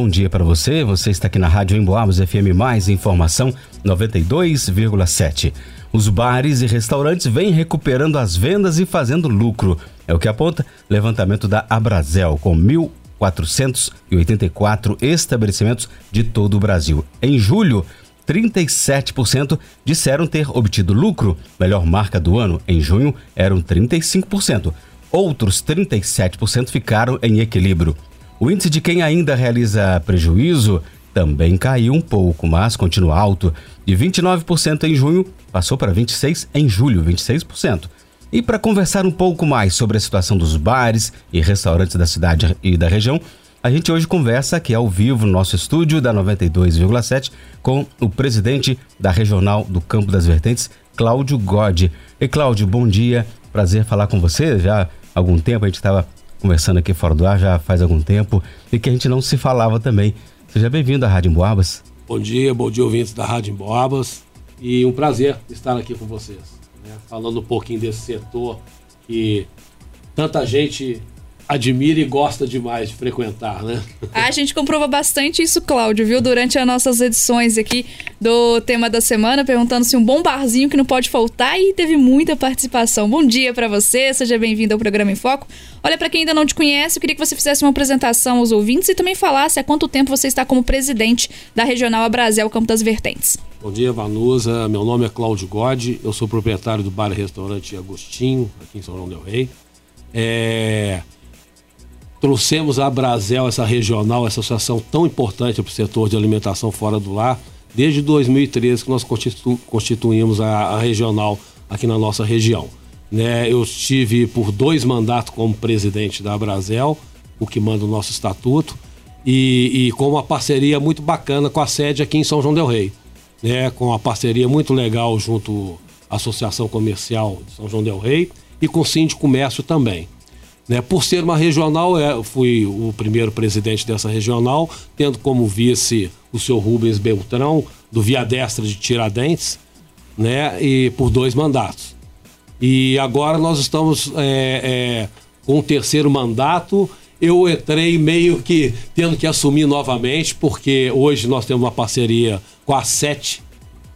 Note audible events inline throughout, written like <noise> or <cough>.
bom dia para você. Você está aqui na Rádio Emboabas FM Mais Informação 92,7. Os bares e restaurantes vêm recuperando as vendas e fazendo lucro. É o que aponta levantamento da Abrazel, com 1.484 estabelecimentos de todo o Brasil. Em julho, 37% disseram ter obtido lucro. Melhor marca do ano, em junho, eram 35%. Outros 37% ficaram em equilíbrio. O índice de quem ainda realiza prejuízo também caiu um pouco, mas continua alto. De 29% em junho, passou para 26% em julho, 26%. E para conversar um pouco mais sobre a situação dos bares e restaurantes da cidade e da região, a gente hoje conversa aqui ao vivo no nosso estúdio da 92,7 com o presidente da Regional do Campo das Vertentes, Cláudio God. E Cláudio, bom dia, prazer falar com você. Já há algum tempo a gente estava conversando aqui fora do ar, já faz algum tempo, e que a gente não se falava também. Seja bem-vindo à Rádio Emboabas. Bom dia, bom dia ouvintes da Rádio Emboabas e um prazer estar aqui com vocês, né? falando um pouquinho desse setor que tanta gente admira e gosta demais de frequentar, né? A gente comprova bastante isso, Cláudio, viu? Durante as nossas edições aqui do tema da semana, perguntando se um bom barzinho que não pode faltar e teve muita participação. Bom dia para você, seja bem-vindo ao programa em Foco. Olha, para quem ainda não te conhece, eu queria que você fizesse uma apresentação aos ouvintes e também falasse há quanto tempo você está como presidente da Regional Abrazel Campo das Vertentes. Bom dia, Vanusa. Meu nome é Cláudio God, eu sou proprietário do bar e restaurante Agostinho, aqui em São João del Rei. É trouxemos a Brasel, essa regional, essa associação tão importante para o setor de alimentação fora do lar, desde 2013 que nós constitu constituímos a, a, regional aqui na nossa região. Né, eu estive por dois mandatos como presidente da Brasel, o que manda o nosso estatuto, e, e, com uma parceria muito bacana com a sede aqui em São João del Rei. Né, com uma parceria muito legal junto à Associação Comercial de São João del Rei e com o Síndico Comércio também. Né? Por ser uma regional, eu é, fui o primeiro presidente dessa regional, tendo como vice o seu Rubens Beltrão, do Via Destra de Tiradentes, né? e por dois mandatos. E agora nós estamos é, é, com o terceiro mandato. Eu entrei meio que tendo que assumir novamente, porque hoje nós temos uma parceria com a Sete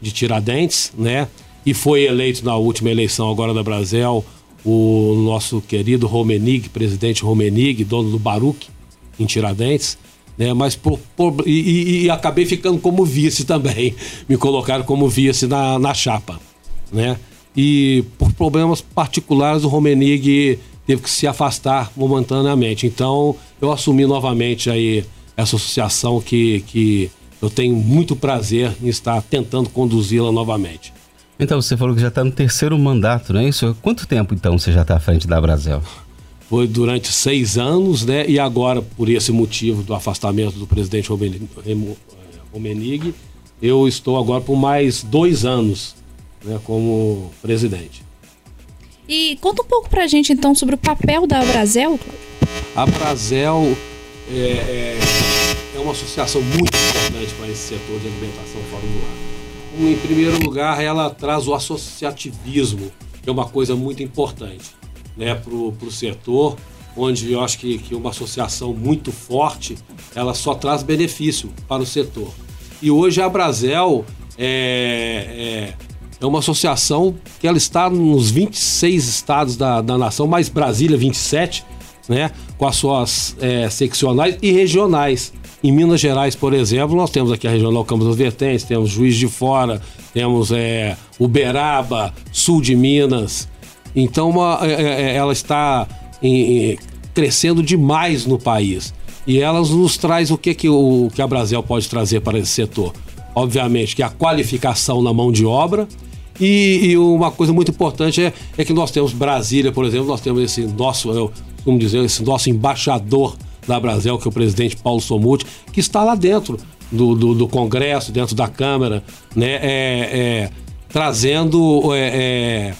de Tiradentes, né? E foi eleito na última eleição agora da Brasel o nosso querido Romenig, presidente Romenig, dono do Baruch, em Tiradentes, né? Mas por, por, e, e, acabei ficando como vice também. <laughs> Me colocaram como vice na, na chapa, né? E por problemas particulares o Romenig teve que se afastar momentaneamente. Então eu assumi novamente aí essa associação que, que eu tenho muito prazer em estar tentando conduzi-la novamente. Então, você falou que já está no terceiro mandato, não é isso? Quanto tempo, então, você já está à frente da Brasil? Foi durante seis anos, né? E agora, por esse motivo do afastamento do presidente Romenig, eu estou agora por mais dois anos né, como presidente. E conta um pouco para a gente, então, sobre o papel da Brasel, A Brasel é, é, é uma associação muito importante para esse setor de alimentação fora do ar em primeiro lugar, ela traz o associativismo, que é uma coisa muito importante né, para o setor, onde eu acho que, que uma associação muito forte, ela só traz benefício para o setor. E hoje a Brasel é, é, é uma associação que ela está nos 26 estados da, da nação, mais Brasília 27, né, com as suas é, seccionais e regionais. Em Minas Gerais, por exemplo, nós temos aqui a Regional Campos das Vertentes, temos Juiz de Fora, temos é, Uberaba, sul de Minas. Então, uma, é, é, é ela está em, crescendo demais no país. E ela nos traz o que, que, o, que a Brasil pode trazer para esse setor. Obviamente que a qualificação na mão de obra, e, e, uma coisa muito importante é, é, que nós temos Brasília, por exemplo, nós temos esse nosso, como dizer, esse nosso embaixador da Brasil, que é o presidente Paulo Somuti, que está lá dentro do, do, do Congresso, dentro da Câmara, né, é, é, trazendo é,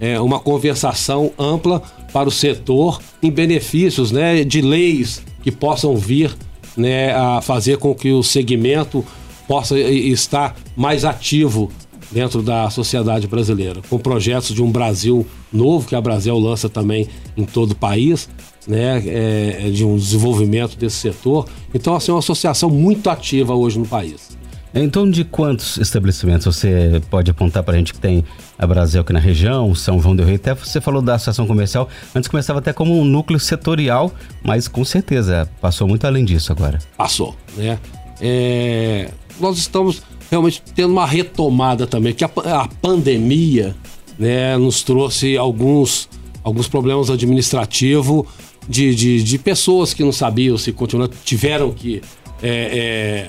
é, é, uma conversação ampla para o setor em benefícios né, de leis que possam vir né, a fazer com que o segmento possa estar mais ativo dentro da sociedade brasileira, com projetos de um Brasil novo que a Brasil lança também em todo o país, né, é, de um desenvolvimento desse setor. Então, assim, é uma associação muito ativa hoje no país. Em torno de quantos estabelecimentos você pode apontar para a gente que tem a Brasil aqui na região, São João del Rei? Até você falou da associação comercial, antes começava até como um núcleo setorial, mas com certeza passou muito além disso agora. Passou, né? É, nós estamos realmente tendo uma retomada também, que a, a pandemia né, nos trouxe alguns, alguns problemas administrativos de, de, de, pessoas que não sabiam se continuar, tiveram que, é, é,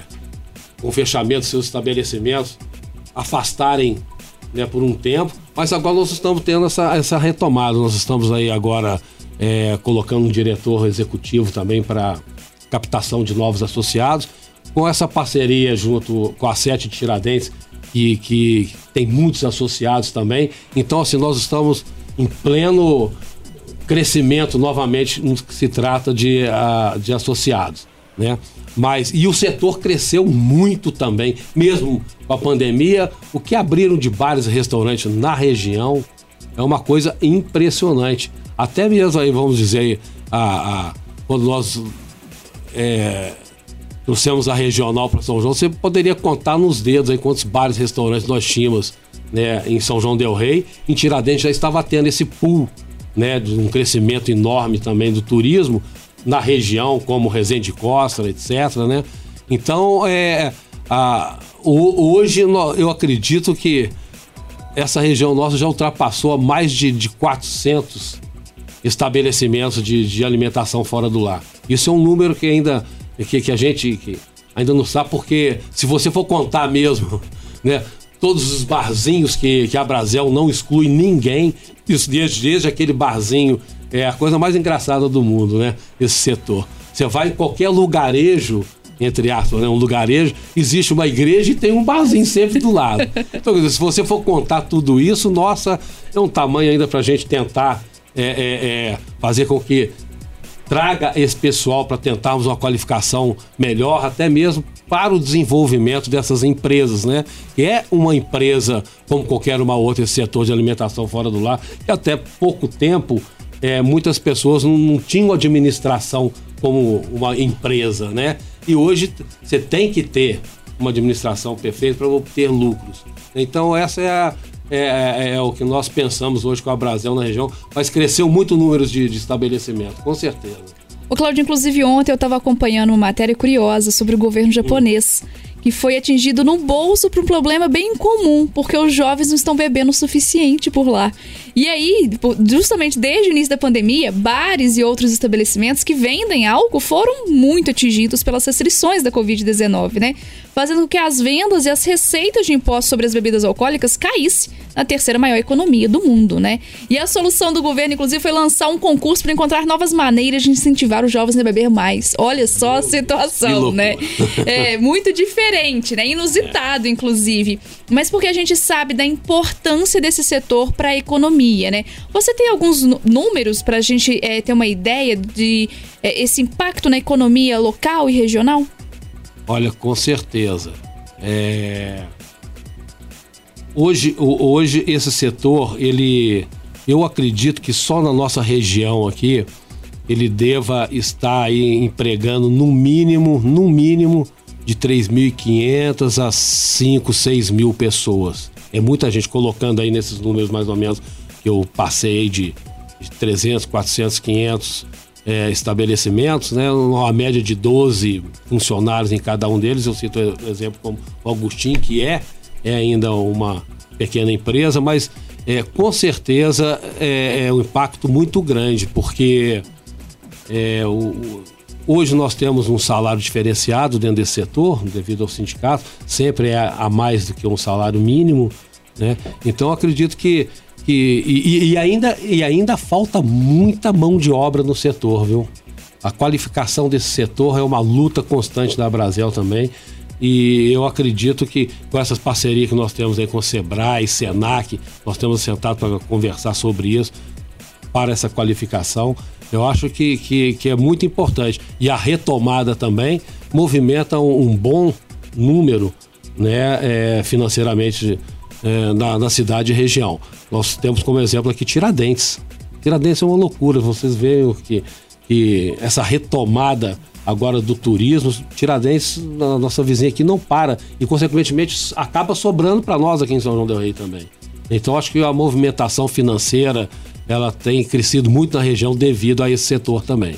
com o fechamento dos seus estabelecimentos, afastarem né, por um tempo, mas agora nós estamos tendo essa, essa retomada, nós estamos aí agora é, colocando um diretor executivo também para captação de novos associados com essa parceria junto com a Sete Tiradentes, que, que tem muitos associados também. Então, assim, nós estamos em pleno crescimento novamente no que se trata de, uh, de associados, né? Mas, e o setor cresceu muito também, mesmo com a pandemia. O que abriram de bares e restaurantes na região é uma coisa impressionante. Até mesmo aí, vamos dizer, a, a quando nós é, trouxemos a regional para São João, você poderia contar nos dedos aí quantos bares e restaurantes nós tínhamos né, em São João Del Rei. Em Tiradentes já estava tendo esse pool né, de um crescimento enorme também do turismo na região, como Resende Costa, etc. Né? Então, é, a, hoje eu acredito que essa região nossa já ultrapassou mais de, de 400 estabelecimentos de, de alimentação fora do lar. Isso é um número que ainda que, que a gente que ainda não sabe, porque se você for contar mesmo, <laughs> né? Todos os barzinhos que, que a Brasel não exclui ninguém, isso desde, desde aquele barzinho, é a coisa mais engraçada do mundo, né? Esse setor. Você vai em qualquer lugarejo, entre aspas, né? um lugarejo, existe uma igreja e tem um barzinho sempre do lado. <laughs> Então, se você for contar tudo isso, nossa, é um tamanho ainda para a gente tentar é, é, é, fazer com que traga esse pessoal para tentarmos uma qualificação melhor, até mesmo para o desenvolvimento dessas empresas, né? Que é uma empresa como qualquer uma outra, esse setor de alimentação fora do lar, que até pouco tempo é, muitas pessoas não, não tinham administração como uma empresa, né? E hoje você tem que ter uma administração perfeita para obter lucros. Então essa é a, é, é, é, o que nós pensamos hoje com a Brasil na região, mas cresceu muito o número de, de estabelecimento, com certeza. O Claudio, inclusive ontem eu estava acompanhando uma matéria curiosa sobre o governo japonês. Que foi atingido no bolso por um problema bem comum, porque os jovens não estão bebendo o suficiente por lá. E aí, justamente desde o início da pandemia, bares e outros estabelecimentos que vendem álcool foram muito atingidos pelas restrições da Covid-19, né? Fazendo com que as vendas e as receitas de impostos sobre as bebidas alcoólicas caíssem na terceira maior economia do mundo, né? E a solução do governo, inclusive, foi lançar um concurso para encontrar novas maneiras de incentivar os jovens a beber mais. Olha só a situação, né? É muito diferente, né? Inusitado, inclusive. Mas porque a gente sabe da importância desse setor para a economia, né? Você tem alguns números para a gente é, ter uma ideia de é, esse impacto na economia local e regional? Olha, com certeza. É hoje, hoje esse setor, ele, eu acredito que só na nossa região aqui, ele deva estar aí empregando no mínimo, no mínimo, de 3.500 a 5, 6 mil pessoas. É muita gente colocando aí nesses números mais ou menos que eu passei de, de 300, 400, 500 é, estabelecimentos, né? Uma média de 12 funcionários em cada um deles. Eu cito exemplo como o Agostinho, que é é ainda uma pequena empresa, mas é, com certeza é, é um impacto muito grande, porque é, o, hoje nós temos um salário diferenciado dentro desse setor, devido ao sindicato, sempre é a mais do que um salário mínimo, né? Então acredito que, que e, e, ainda, e ainda falta muita mão de obra no setor, viu? A qualificação desse setor é uma luta constante da Brasil também. E eu acredito que com essas parcerias que nós temos aí com o Sebrae, Senac, nós temos sentado para conversar sobre isso, para essa qualificação. Eu acho que, que, que é muito importante. E a retomada também movimenta um, um bom número né, é, financeiramente é, na, na cidade e região. Nós temos como exemplo aqui Tiradentes. Tiradentes é uma loucura, vocês veem que, que essa retomada agora do turismo, Tiradentes, na nossa vizinha aqui, não para e, consequentemente, acaba sobrando para nós aqui em São João del Rei também. Então, acho que a movimentação financeira ela tem crescido muito na região devido a esse setor também.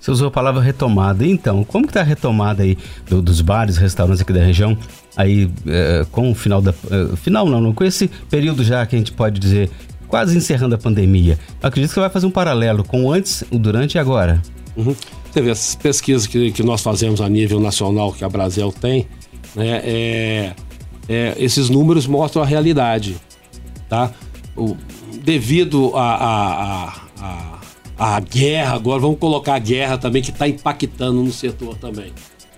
Você usou a palavra retomada. Então, como que está a retomada aí do, dos bares, restaurantes aqui da região? Aí, é, com o final da... É, final não, não, com esse período já que a gente pode dizer quase encerrando a pandemia. Eu acredito que você vai fazer um paralelo com antes, o durante e agora. Uhum. Vê, essas pesquisas que, que nós fazemos a nível nacional, que a Brasil tem, né, é, é, esses números mostram a realidade. Tá? O, devido a, a, a, a a guerra agora, vamos colocar a guerra também que está impactando no setor também.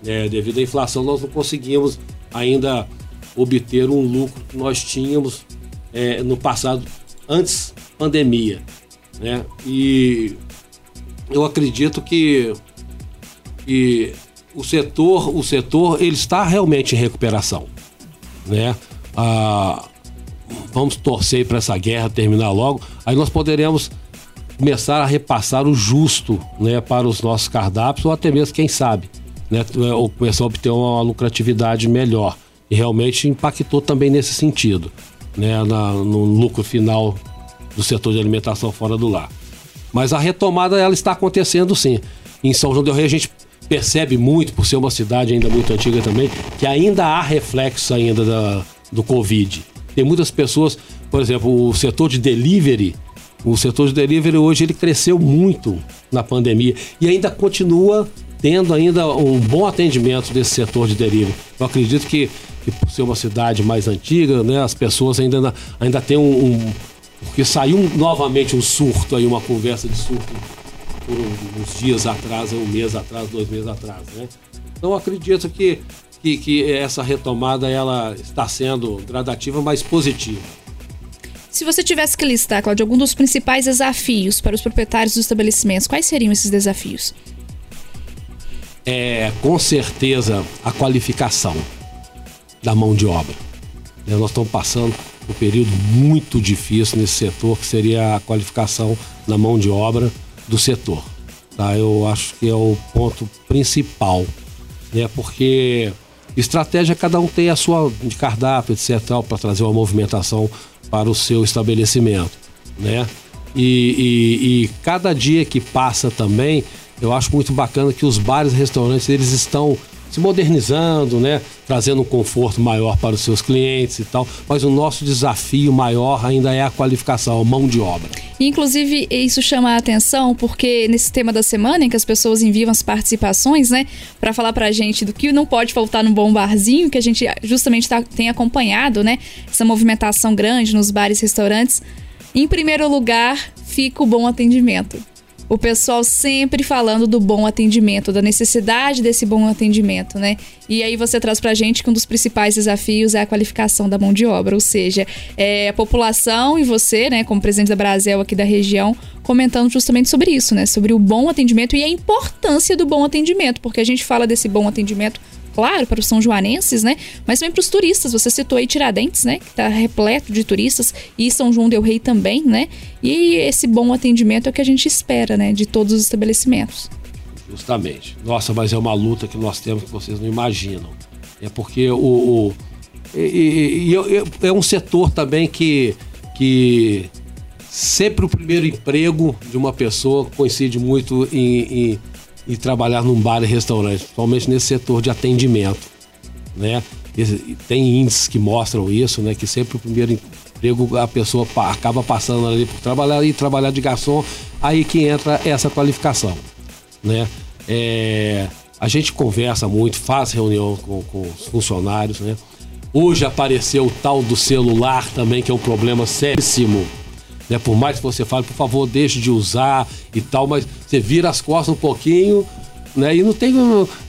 É, devido à inflação, nós não conseguimos ainda obter um lucro que nós tínhamos é, no passado, antes pandemia. Né? E eu acredito que, que o setor, o setor ele está realmente em recuperação. Né? Ah, vamos torcer para essa guerra terminar logo, aí nós poderemos começar a repassar o justo né, para os nossos cardápios, ou até mesmo, quem sabe, né, ou começar a obter uma lucratividade melhor. E realmente impactou também nesse sentido, né, na, no lucro final do setor de alimentação fora do lar. Mas a retomada ela está acontecendo sim. Em São João del Rei a gente percebe muito, por ser uma cidade ainda muito antiga também, que ainda há reflexo ainda da, do Covid. Tem muitas pessoas, por exemplo, o setor de delivery, o setor de delivery hoje ele cresceu muito na pandemia e ainda continua tendo ainda um bom atendimento desse setor de delivery. Eu acredito que, que por ser uma cidade mais antiga, né, as pessoas ainda, ainda têm um, um porque saiu novamente um surto aí, uma conversa de surto por uns dias atrás, um mês atrás, dois meses atrás, né? Então acredito que, que, que essa retomada ela está sendo gradativa, mas positiva. Se você tivesse que listar, Claudio, algum dos principais desafios para os proprietários dos estabelecimentos, quais seriam esses desafios? É, com certeza, a qualificação da mão de obra. Né, nós estamos passando um período muito difícil nesse setor, que seria a qualificação da mão de obra do setor. Tá? Eu acho que é o ponto principal, né? porque estratégia cada um tem a sua de cardápio, etc., para trazer uma movimentação para o seu estabelecimento, né? E, e, e, cada dia que passa também, eu acho muito bacana que os bares e restaurantes eles estão se modernizando, né? Trazendo um conforto maior para os seus clientes e tal. Mas o nosso desafio maior ainda é a qualificação, a mão de obra. Inclusive, isso chama a atenção porque nesse tema da semana, em que as pessoas enviam as participações, né? Para falar pra gente do que não pode faltar no bom barzinho, que a gente justamente tá, tem acompanhado, né? Essa movimentação grande nos bares e restaurantes. Em primeiro lugar, fica o bom atendimento o pessoal sempre falando do bom atendimento, da necessidade desse bom atendimento, né? E aí você traz pra gente que um dos principais desafios é a qualificação da mão de obra, ou seja, é a população e você, né, como presidente da Brasil aqui da região, comentando justamente sobre isso, né? Sobre o bom atendimento e a importância do bom atendimento, porque a gente fala desse bom atendimento claro, para os são joanenses, né? Mas também para os turistas. Você citou aí Tiradentes, né? Que está repleto de turistas e São João del Rei também, né? E esse bom atendimento é o que a gente espera, né? De todos os estabelecimentos. Justamente. Nossa, mas é uma luta que nós temos que vocês não imaginam. É porque o, o e, e, e, é um setor também que, que sempre o primeiro emprego de uma pessoa coincide muito em, em e trabalhar num bar e restaurante, principalmente nesse setor de atendimento, né? Tem índices que mostram isso, né? Que sempre o primeiro emprego a pessoa acaba passando ali por trabalhar e trabalhar de garçom, aí que entra essa qualificação, né? É, a gente conversa muito, faz reunião com, com os funcionários, né? Hoje apareceu o tal do celular também, que é um problema séríssimo né? Por mais que você fale, por favor, deixe de usar e tal, mas você vira as costas um pouquinho, né? E não tem.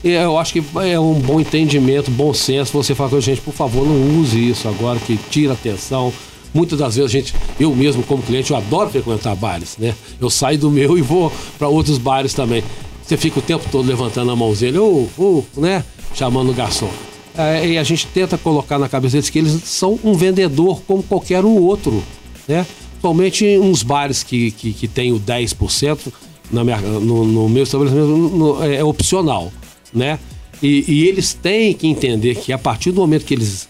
Eu acho que é um bom entendimento, bom senso você falar com a gente, por favor, não use isso agora, que tira atenção. Muitas das vezes a gente, eu mesmo como cliente, eu adoro frequentar bares, né? Eu saio do meu <laughs> e vou para outros bares também. Você fica o tempo todo levantando a mãozinha, ou, uh, uh, né? Chamando o garçom. é, e a gente tenta colocar na cabeça deles que eles são um vendedor como qualquer um outro, né? Principalmente uns bares que, que, que tem o 10% na minha, no, no meu estabelecimento no, é, é opcional, né? E, e, eles têm que entender que a partir do momento que eles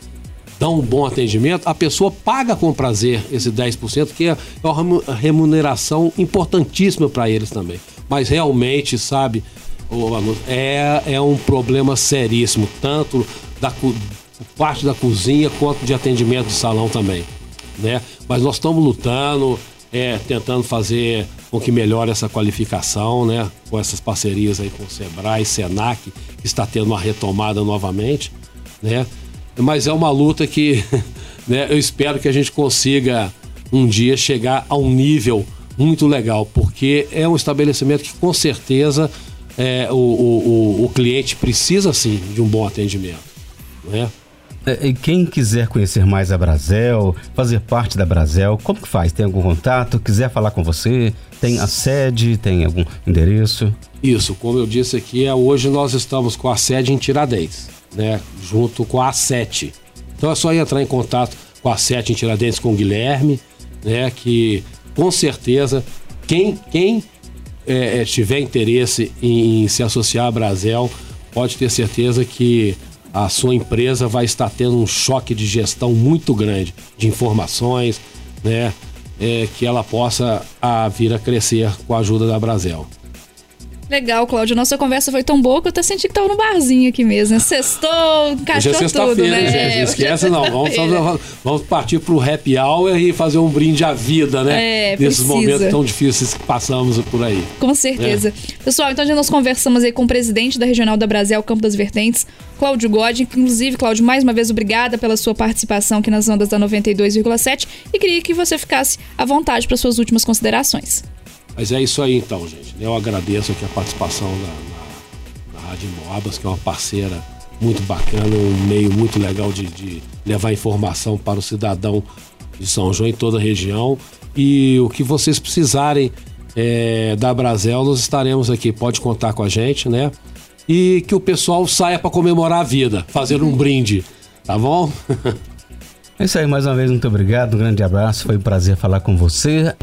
dão um bom atendimento, a pessoa paga com prazer esse 10%, que é uma remuneração importantíssima para eles também. Mas realmente, sabe, é, é um problema seríssimo, tanto da parte da cozinha quanto de atendimento de salão também, né? Mas nós estamos lutando, é, tentando fazer com que melhore essa qualificação, né? Com essas parcerias aí com o Sebrae, Senac, que está tendo uma retomada novamente, né? Mas é uma luta que <laughs> né, eu espero que a gente consiga um dia chegar a um nível muito legal, porque é um estabelecimento que com certeza é, o, o, o, cliente precisa sim de um bom atendimento. Né? É, quem quiser conhecer mais a Brasel, fazer parte da Brasel, como que faz? Tem algum contato? Quiser falar com você? Tem a sede? Tem algum endereço? Isso, como eu disse aqui, é, hoje nós estamos com a sede em Tiradentes, né? Junto com a A7. Então é só entrar em contato com a A7 em Tiradentes com o Guilherme, né? Que com certeza quem, quem é, é, tiver interesse em, em se associar à Brasel, pode ter certeza que a sua empresa vai estar tendo um choque de gestão muito grande de informações, né? É, que ela possa a, vir a crescer com a ajuda da Brasel. Legal, Cláudio. Nossa conversa foi tão boa que eu até senti que tava no barzinho aqui mesmo. Né? Sextou, encaixou Hoje é tudo, né? gente. Não esquece, não. Vamos, fazer, vamos partir pro happy hour e fazer um brinde à vida, né? É, Nesses precisa. momentos tão difíceis que passamos por aí. Com certeza. É. Pessoal, então já nós conversamos aí com o presidente da Regional da Brasil, Campo das Vertentes, Cláudio God. Inclusive, Cláudio, mais uma vez, obrigada pela sua participação aqui nas ondas da 92,7 e queria que você ficasse à vontade para suas últimas considerações. Mas é isso aí então, gente. Eu agradeço aqui a participação da, na, na Rádio Moabas, que é uma parceira muito bacana, um meio muito legal de, de levar informação para o cidadão de São João em toda a região. E o que vocês precisarem é, da Brasel, nós estaremos aqui. Pode contar com a gente, né? E que o pessoal saia para comemorar a vida, fazer um brinde, tá bom? <laughs> É isso aí, mais uma vez, muito obrigado, um grande abraço, foi um prazer falar com você.